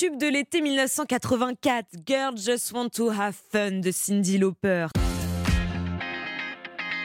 Tube de l'été 1984, Girl Just Want to Have Fun de Cindy Lauper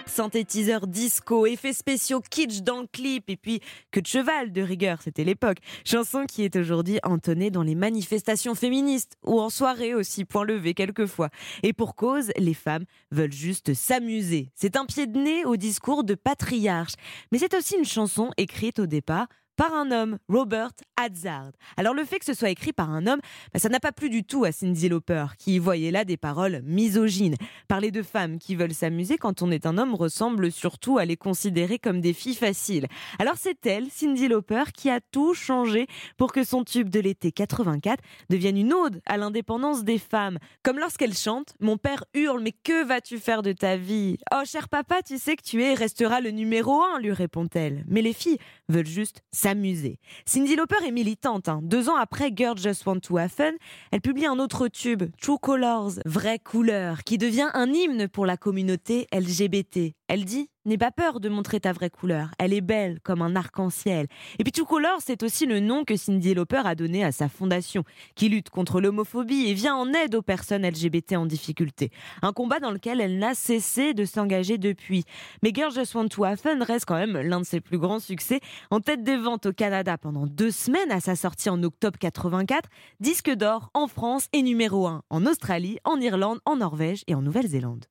synthétiseur disco, effets spéciaux kitsch dans le clip et puis que de cheval de rigueur, c'était l'époque. Chanson qui est aujourd'hui entonnée dans les manifestations féministes ou en soirée aussi, point levé quelquefois. Et pour cause, les femmes veulent juste s'amuser. C'est un pied de nez au discours de patriarche. Mais c'est aussi une chanson écrite au départ par un homme, Robert Hazard. Alors le fait que ce soit écrit par un homme, bah, ça n'a pas plu du tout à Cindy Lauper, qui voyait là des paroles misogynes. Parler de femmes qui veulent s'amuser quand on est un homme ressemble surtout à les considérer comme des filles faciles. Alors c'est elle, Cindy Lauper, qui a tout changé pour que son tube de l'été 84 devienne une ode à l'indépendance des femmes. Comme lorsqu'elle chante, mon père hurle, mais que vas-tu faire de ta vie? Oh cher papa, tu sais que tu es restera le numéro un, lui répond-elle. Mais les filles veulent juste s'amuser. Cindy Lauper est militante. Hein. Deux ans après Girl Just Want to Have Fun, elle publie un autre tube, True Colors, Vraie couleur, qui devient un hymne pour la communauté LGBT. Elle dit N'aie pas peur de montrer ta vraie couleur. Elle est belle comme un arc-en-ciel. Et puis True Colors, c'est aussi le nom que Cindy Lauper a donné à sa fondation, qui lutte contre l'homophobie et vient en aide aux personnes LGBT en difficulté. Un combat dans lequel elle n'a cessé de s'engager depuis. Mais Girl Just Want to Have Fun reste quand même l'un de ses plus grands succès, en tête des ventes au Canada pendant deux semaines à sa sortie en octobre 84, disque d'or en France et numéro 1 en Australie, en Irlande, en Norvège et en Nouvelle-Zélande.